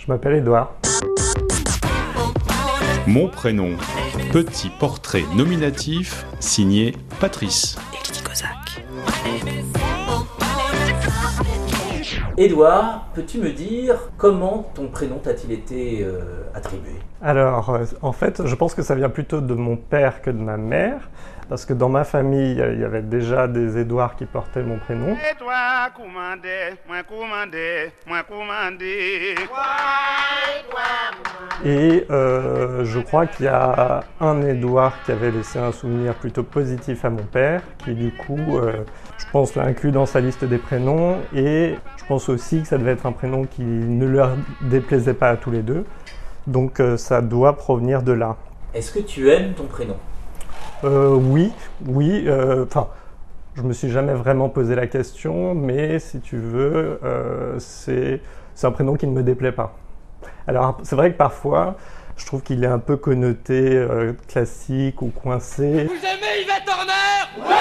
Je m'appelle Edouard. Mon prénom, petit portrait nominatif signé Patrice. Edouard, peux-tu me dire comment ton prénom t'a-t-il été euh, attribué? Alors, euh, en fait, je pense que ça vient plutôt de mon père que de ma mère, parce que dans ma famille, il y avait déjà des Édouards qui portaient mon prénom. Et euh, je crois qu'il y a un Édouard qui avait laissé un souvenir plutôt positif à mon père, qui du coup, euh, je pense, l'a inclus dans sa liste des prénoms. Et je pense aussi que ça devait être un prénom qui ne leur déplaisait pas à tous les deux. Donc euh, ça doit provenir de là. Est-ce que tu aimes ton prénom? Euh, oui, oui. euh, Enfin, je me suis jamais vraiment posé la question, mais si tu veux, euh, c'est un prénom qui ne me déplaît pas. Alors, c'est vrai que parfois, je trouve qu'il est un peu connoté euh, classique ou coincé. Vous aimez Yvette Horner? Ouais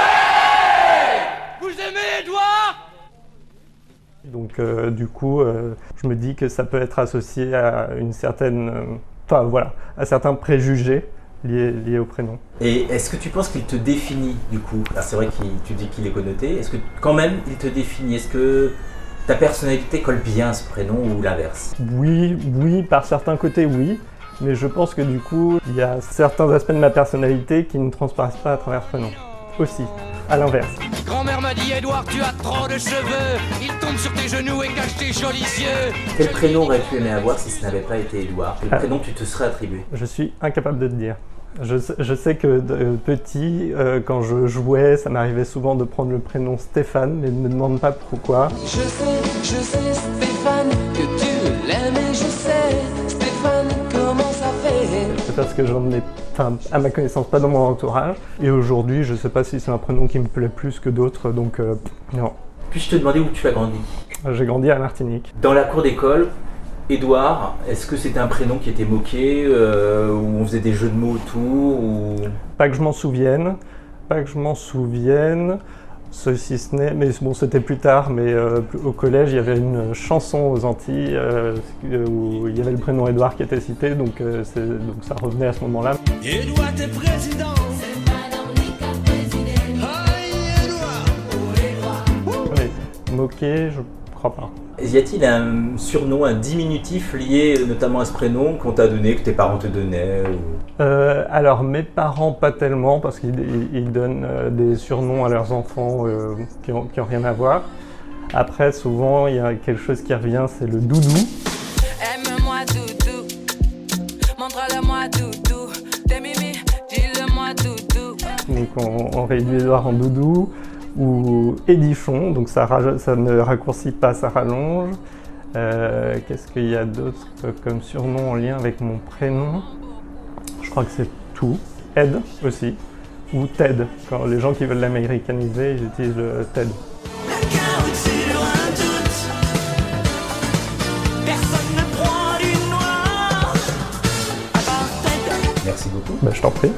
Vous aimez Edouard Donc, euh, du coup, euh, je me dis que ça peut être associé à une certaine, euh, enfin voilà, à certains préjugés liés, liés au prénom. Et est-ce que tu penses qu'il te définit du coup? Alors c'est vrai que tu dis qu'il est connoté. Est-ce que quand même il te définit? Est-ce que ta personnalité colle bien à ce prénom ou l'inverse? Oui, oui, par certains côtés, oui. Mais je pense que du coup, il y a certains aspects de ma personnalité qui ne transparaissent pas à travers ce prénom. Aussi, à l'inverse. Grand-mère m'a dit Edouard, tu as trop de cheveux. Il tombe sur tes genoux et cache tes jolis yeux. Quel prénom aurais-tu aimé avoir si ce n'avait pas été Edouard Quel Ah. prénom tu te serais attribué Je suis incapable de te dire. Je, sais- je sais que de- petit, euh, quand je jouais, ça m'arrivait souvent de prendre le prénom Stéphane, mais ne me demande pas pourquoi. Je sais, je sais Stéphane que tu l'aimes et je sais Stéphane parce que j'en ai, enfin, à ma connaissance, pas dans mon entourage. Et aujourd'hui, je sais pas si c'est un prénom qui me plaît plus que d'autres, donc euh, non. Puis-je te demander où tu as grandi? J'ai grandi à Martinique. Dans la cour d'école, Edouard, est-ce que c'était un prénom qui était moqué euh, Où on faisait des jeux de mots autour ou... Pas que je m'en souvienne, pas que je m'en souvienne. Ceci ce n'est, mais bon, c'était plus tard, mais euh, au collège, il y avait une chanson aux Antilles euh, où il y avait le prénom Édouard qui était cité, donc, euh, donc ça revenait à ce moment-là. Edouard, t'es président. Moqué, je crois pas. Y a-t-il un surnom, un diminutif lié notamment à ce prénom qu'on t'a donné, que tes parents te donnaient ou- Euh, alors, mes parents, pas tellement, parce qu'ils ils- ils donnent euh, des surnoms à leurs enfants euh, qui n'ont rien à voir. Après, souvent, il y a quelque chose qui revient, c'est le doudou. Aime-moi doudou, montre-le-moi doudou, t'es mimi, dis-le-moi doudou. Donc on, on réduit Edouard en doudou ou édichon, donc ça, ça ne raccourcit pas, ça rallonge. Euh, Qu'est-ce qu'il y a d'autre comme surnom en lien avec mon prénom? Je crois que c'est tout. Ed aussi, ou Ted. Quand les gens qui veulent l'américaniser, ils utilisent le Ted. Merci beaucoup. Bah, je t'en prie.